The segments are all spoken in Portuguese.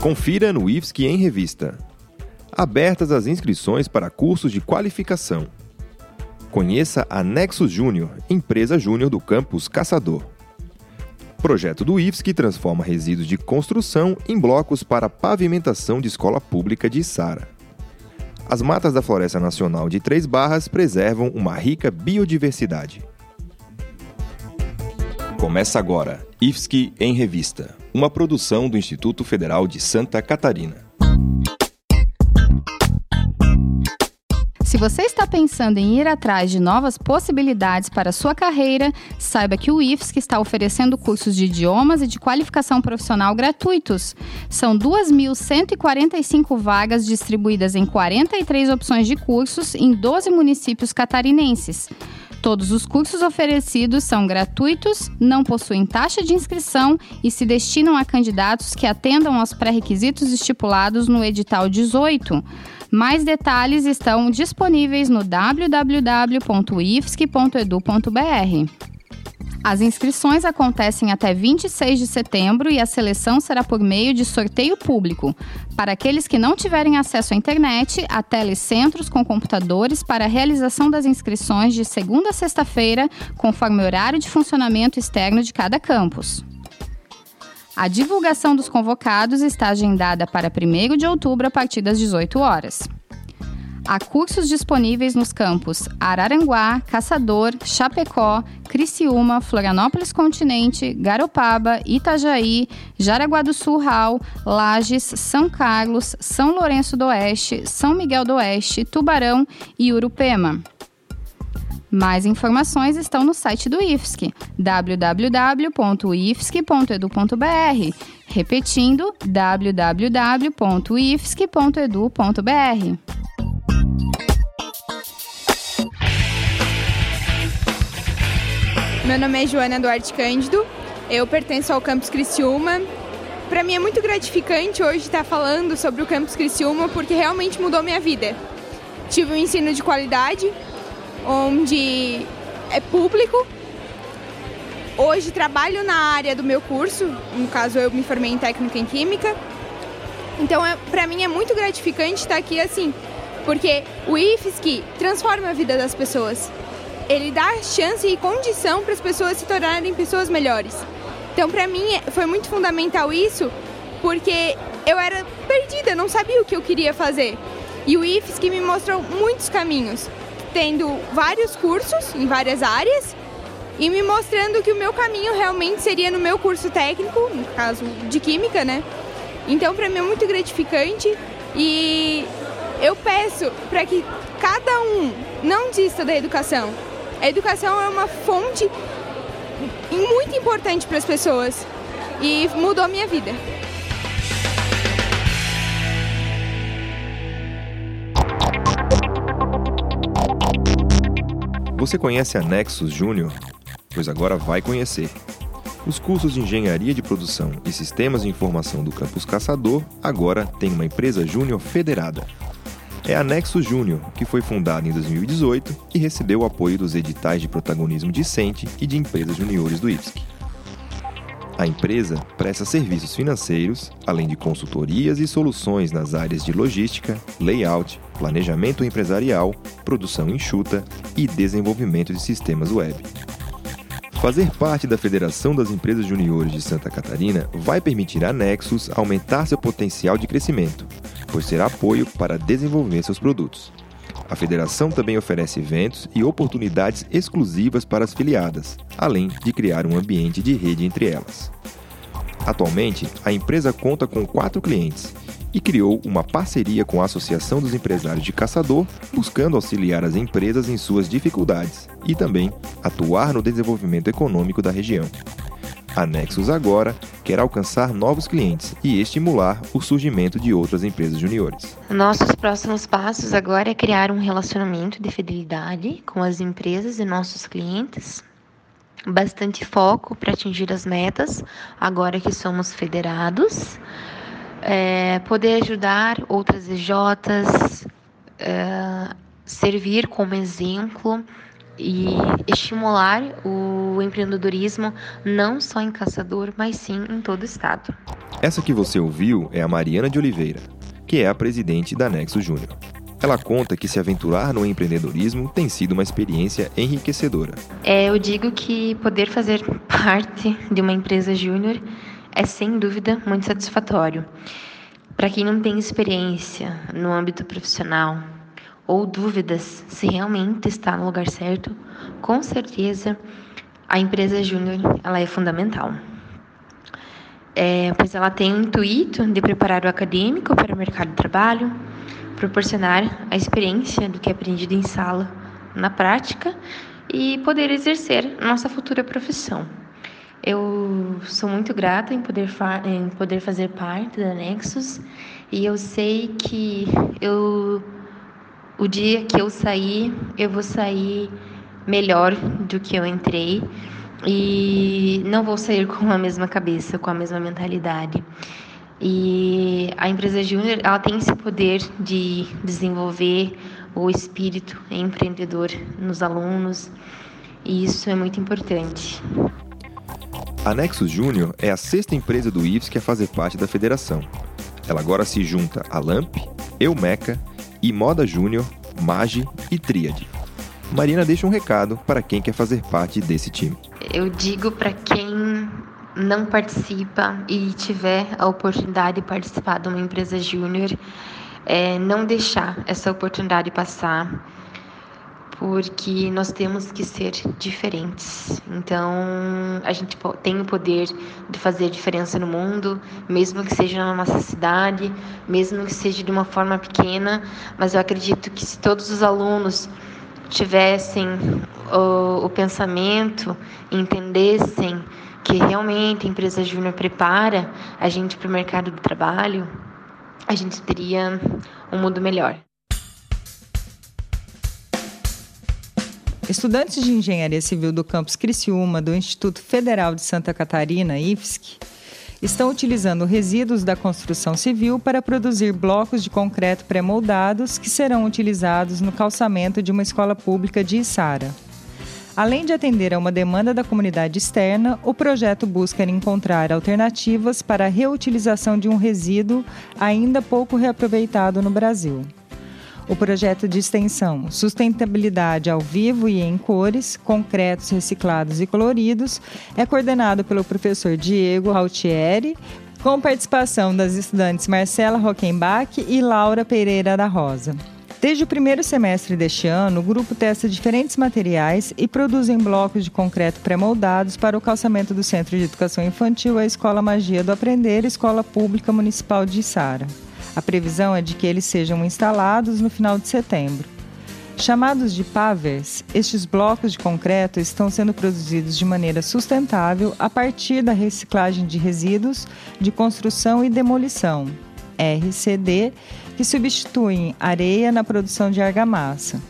Confira no IFSC em Revista. Abertas as inscrições para cursos de qualificação. Conheça a Nexus Júnior, empresa júnior do campus Caçador. Projeto do IFSC transforma resíduos de construção em blocos para pavimentação de escola pública de Sara. As matas da Floresta Nacional de Três Barras preservam uma rica biodiversidade. Começa agora, IFSC em Revista, uma produção do Instituto Federal de Santa Catarina. Se você está pensando em ir atrás de novas possibilidades para sua carreira, saiba que o IFSC está oferecendo cursos de idiomas e de qualificação profissional gratuitos. São 2.145 vagas distribuídas em 43 opções de cursos em 12 municípios catarinenses. Todos os cursos oferecidos são gratuitos, não possuem taxa de inscrição e se destinam a candidatos que atendam aos pré-requisitos estipulados no edital 18. Mais detalhes estão disponíveis no www.ifsc.edu.br. As inscrições acontecem até 26 de setembro e a seleção será por meio de sorteio público. Para aqueles que não tiverem acesso à internet, há telecentros com computadores para a realização das inscrições de segunda a sexta-feira, conforme o horário de funcionamento externo de cada campus. A divulgação dos convocados está agendada para 1 de outubro a partir das 18 horas. Há cursos disponíveis nos campos Araranguá, Caçador, Chapecó, Criciúma, Florianópolis Continente, Garopaba, Itajaí, Jaraguá do Sul, Ral, Lages, São Carlos, São Lourenço do Oeste, São Miguel do Oeste, Tubarão e Urupema. Mais informações estão no site do IFSC, www.ifsc.edu.br. Repetindo, www.ifsc.edu.br. Meu nome é Joana Duarte Cândido, eu pertenço ao Campus Criciúma. Para mim é muito gratificante hoje estar falando sobre o Campus Criciúma porque realmente mudou minha vida. Tive um ensino de qualidade, onde é público. Hoje trabalho na área do meu curso, no caso eu me formei em técnica em química. Então, é, para mim é muito gratificante estar aqui assim, porque o IFSC transforma a vida das pessoas ele dá chance e condição para as pessoas se tornarem pessoas melhores. Então, para mim, foi muito fundamental isso, porque eu era perdida, não sabia o que eu queria fazer. E o IFES que me mostrou muitos caminhos, tendo vários cursos em várias áreas e me mostrando que o meu caminho realmente seria no meu curso técnico, no caso de química, né? Então, para mim é muito gratificante e eu peço para que cada um não desista da educação, a educação é uma fonte muito importante para as pessoas e mudou a minha vida. Você conhece a Nexus Júnior? Pois agora vai conhecer. Os cursos de Engenharia de Produção e Sistemas de Informação do Campus Caçador agora têm uma empresa júnior federada é a Nexus Júnior, que foi fundada em 2018 e recebeu o apoio dos editais de protagonismo discente e de empresas juniores do IFSC. A empresa presta serviços financeiros, além de consultorias e soluções nas áreas de logística, layout, planejamento empresarial, produção enxuta e desenvolvimento de sistemas web. Fazer parte da Federação das Empresas Juniores de Santa Catarina vai permitir à Nexus aumentar seu potencial de crescimento, será apoio para desenvolver seus produtos. A federação também oferece eventos e oportunidades exclusivas para as filiadas, além de criar um ambiente de rede entre elas. Atualmente, a empresa conta com quatro clientes e criou uma parceria com a Associação dos Empresários de Caçador, buscando auxiliar as empresas em suas dificuldades e também atuar no desenvolvimento econômico da região. A Nexus agora quer alcançar novos clientes e estimular o surgimento de outras empresas juniores. Nossos próximos passos agora é criar um relacionamento de fidelidade com as empresas e nossos clientes. Bastante foco para atingir as metas, agora que somos federados. É, poder ajudar outras EJs, é, servir como exemplo e estimular o empreendedorismo não só em Caçador, mas sim em todo o estado. Essa que você ouviu é a Mariana de Oliveira, que é a presidente da Nexo Júnior. Ela conta que se aventurar no empreendedorismo tem sido uma experiência enriquecedora. É, eu digo que poder fazer parte de uma empresa júnior é sem dúvida muito satisfatório. Para quem não tem experiência no âmbito profissional ou dúvidas se realmente está no lugar certo, com certeza a empresa júnior ela é fundamental. É, pois ela tem o intuito de preparar o acadêmico para o mercado de trabalho, proporcionar a experiência do que é aprendido em sala na prática e poder exercer nossa futura profissão. Eu sou muito grata em poder, em poder fazer parte da Nexus e eu sei que eu, o dia que eu sair, eu vou sair melhor do que eu entrei e não vou sair com a mesma cabeça, com a mesma mentalidade. E a empresa júnior, ela tem esse poder de desenvolver o espírito empreendedor nos alunos, e isso é muito importante. A Nexus Júnior é a sexta empresa do IFSC a fazer parte da federação. Ela agora se junta a LAMP, Eumeca, Moda Júnior, Mage e Tríade. Marina deixa um recado para quem quer fazer parte desse time. Eu digo para quem não participa e tiver a oportunidade de participar de uma empresa júnior, é, não deixar essa oportunidade passar, porque nós temos que ser diferentes. Então, a gente tem o poder de fazer diferença no mundo, mesmo que seja na nossa cidade, mesmo que seja de uma forma pequena, mas eu acredito que se todos os alunos tivessem o, o pensamento, entendessem que realmente a empresa júnior prepara a gente para o mercado do trabalho, a gente teria um mundo melhor. Estudantes de Engenharia Civil do campus Criciúma do Instituto Federal de Santa Catarina, IFSC, estão utilizando resíduos da construção civil para produzir blocos de concreto pré-moldados que serão utilizados no calçamento de uma escola pública de Içara. Além de atender a uma demanda da comunidade externa, o projeto busca encontrar alternativas para a reutilização de um resíduo ainda pouco reaproveitado no Brasil. O projeto de extensão Sustentabilidade ao Vivo e em Cores, Concretos Reciclados e Coloridos é coordenado pelo professor Diego Altieri, com participação das estudantes Marcela Rockenbach e Laura Pereira da Rosa. Desde o primeiro semestre deste ano, o grupo testa diferentes materiais e produzem blocos de concreto pré-moldados para o calçamento do Centro de Educação Infantil a Escola Magia do Aprender, Escola Pública Municipal de Içara. A previsão é de que eles sejam instalados no final de setembro. Chamados de pavers, estes blocos de concreto estão sendo produzidos de maneira sustentável a partir da reciclagem de resíduos de construção e demolição, RCD, que substituem areia na produção de argamassa.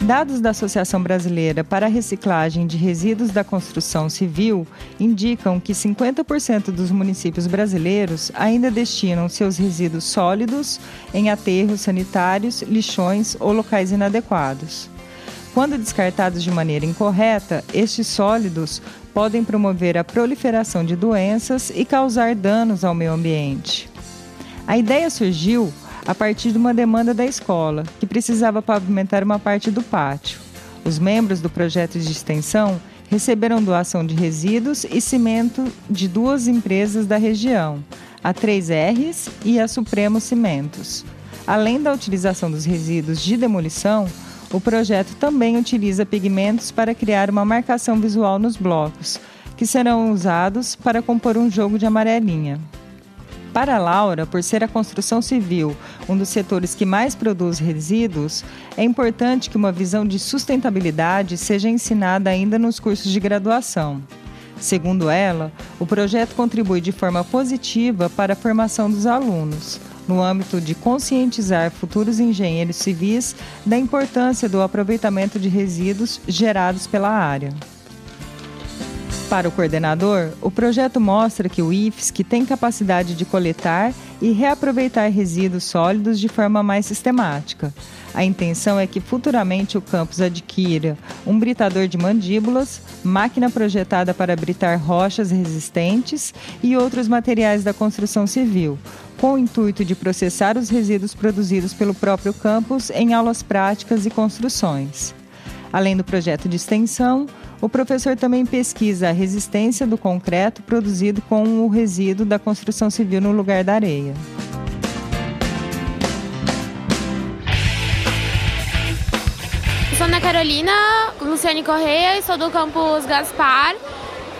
Dados da Associação Brasileira para a Reciclagem de Resíduos da Construção Civil indicam que 50% dos municípios brasileiros ainda destinam seus resíduos sólidos em aterros sanitários, lixões ou locais inadequados. Quando descartados de maneira incorreta, estes sólidos podem promover a proliferação de doenças e causar danos ao meio ambiente. A ideia surgiu a partir de uma demanda da escola, que precisava pavimentar uma parte do pátio. Os membros do projeto de extensão receberam doação de resíduos e cimento de duas empresas da região, a 3Rs e a Supremo Cimentos. Além da utilização dos resíduos de demolição, o projeto também utiliza pigmentos para criar uma marcação visual nos blocos, que serão usados para compor um jogo de amarelinha. Para Laura, por ser a construção civil um dos setores que mais produz resíduos, é importante que uma visão de sustentabilidade seja ensinada ainda nos cursos de graduação. Segundo ela, o projeto contribui de forma positiva para a formação dos alunos, no âmbito de conscientizar futuros engenheiros civis da importância do aproveitamento de resíduos gerados pela área. Para o coordenador, o projeto mostra que o IFSC tem capacidade de coletar e reaproveitar resíduos sólidos de forma mais sistemática. A intenção é que futuramente o campus adquira um britador de mandíbulas, máquina projetada para britar rochas resistentes e outros materiais da construção civil, com o intuito de processar os resíduos produzidos pelo próprio campus em aulas práticas e construções. Além do projeto de extensão, o professor também pesquisa a resistência do concreto produzido com o resíduo da construção civil no lugar da areia. sou Ana Carolina Luciane Correia, sou do campus Gaspar.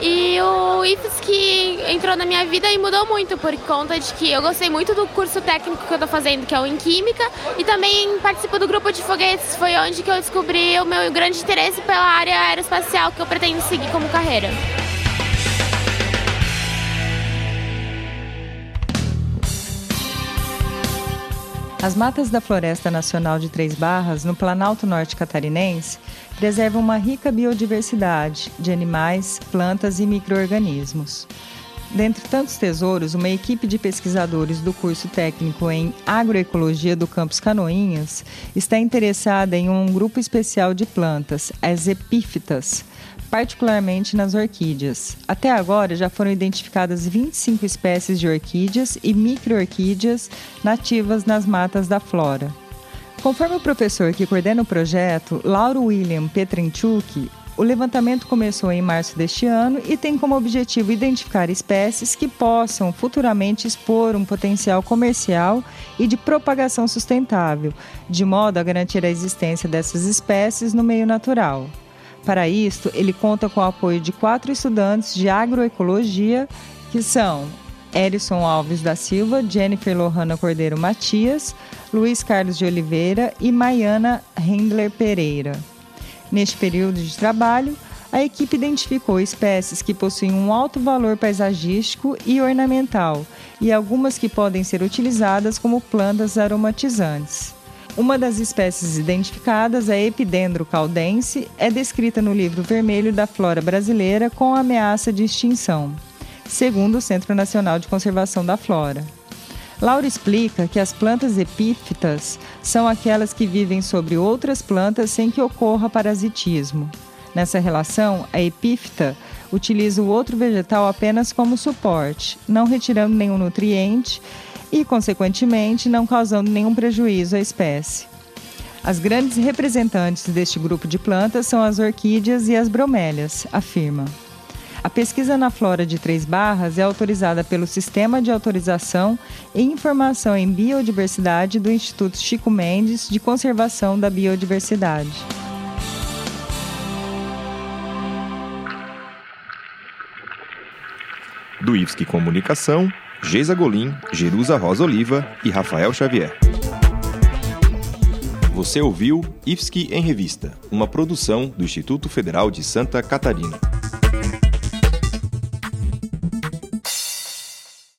E o IFES que entrou na minha vida e mudou muito por conta de que eu gostei muito do curso técnico que eu estou fazendo, que é o em Química, e também participo do grupo de foguetes. Foi onde que eu descobri o meu grande interesse pela área aeroespacial que eu pretendo seguir como carreira. As matas da Floresta Nacional de Três Barras, no Planalto Norte Catarinense, preservam uma rica biodiversidade de animais, plantas e microorganismos. Dentre tantos tesouros, uma equipe de pesquisadores do curso técnico em agroecologia do campus Canoinhas está interessada em um grupo especial de plantas, as epífitas, particularmente nas orquídeas. Até agora já foram identificadas 25 espécies de orquídeas e microorquídeas nativas nas matas da flora. Conforme o professor que coordena o projeto, Lauro William Petrenchuk, o levantamento começou em março deste ano e tem como objetivo identificar espécies que possam futuramente expor um potencial comercial e de propagação sustentável, de modo a garantir a existência dessas espécies no meio natural. Para isto, ele conta com o apoio de quatro estudantes de agroecologia, que são Erison Alves da Silva, Jennifer Lohana Cordeiro Matias, Luiz Carlos de Oliveira e Maiana Rendler Pereira. Neste período de trabalho, a equipe identificou espécies que possuem um alto valor paisagístico e ornamental e algumas que podem ser utilizadas como plantas aromatizantes. Uma das espécies identificadas, a Epidendro caldense, é descrita no livro vermelho da flora brasileira com ameaça de extinção, segundo o Centro Nacional de Conservação da Flora. Laura explica que as plantas epífitas são aquelas que vivem sobre outras plantas sem que ocorra parasitismo. Nessa relação, a epífita utiliza o outro vegetal apenas como suporte, não retirando nenhum nutriente e, consequentemente, não causando nenhum prejuízo à espécie. As grandes representantes deste grupo de plantas são as orquídeas e as bromélias, afirma. A pesquisa na flora de Três Barras é autorizada pelo Sistema de Autorização e Informação em Biodiversidade do Instituto Chico Mendes de Conservação da Biodiversidade. Do IFSC Comunicação, Geisa Golim, Jerusa Rosa Oliva e Rafael Xavier. Você ouviu IFSC em Revista, uma produção do Instituto Federal de Santa Catarina.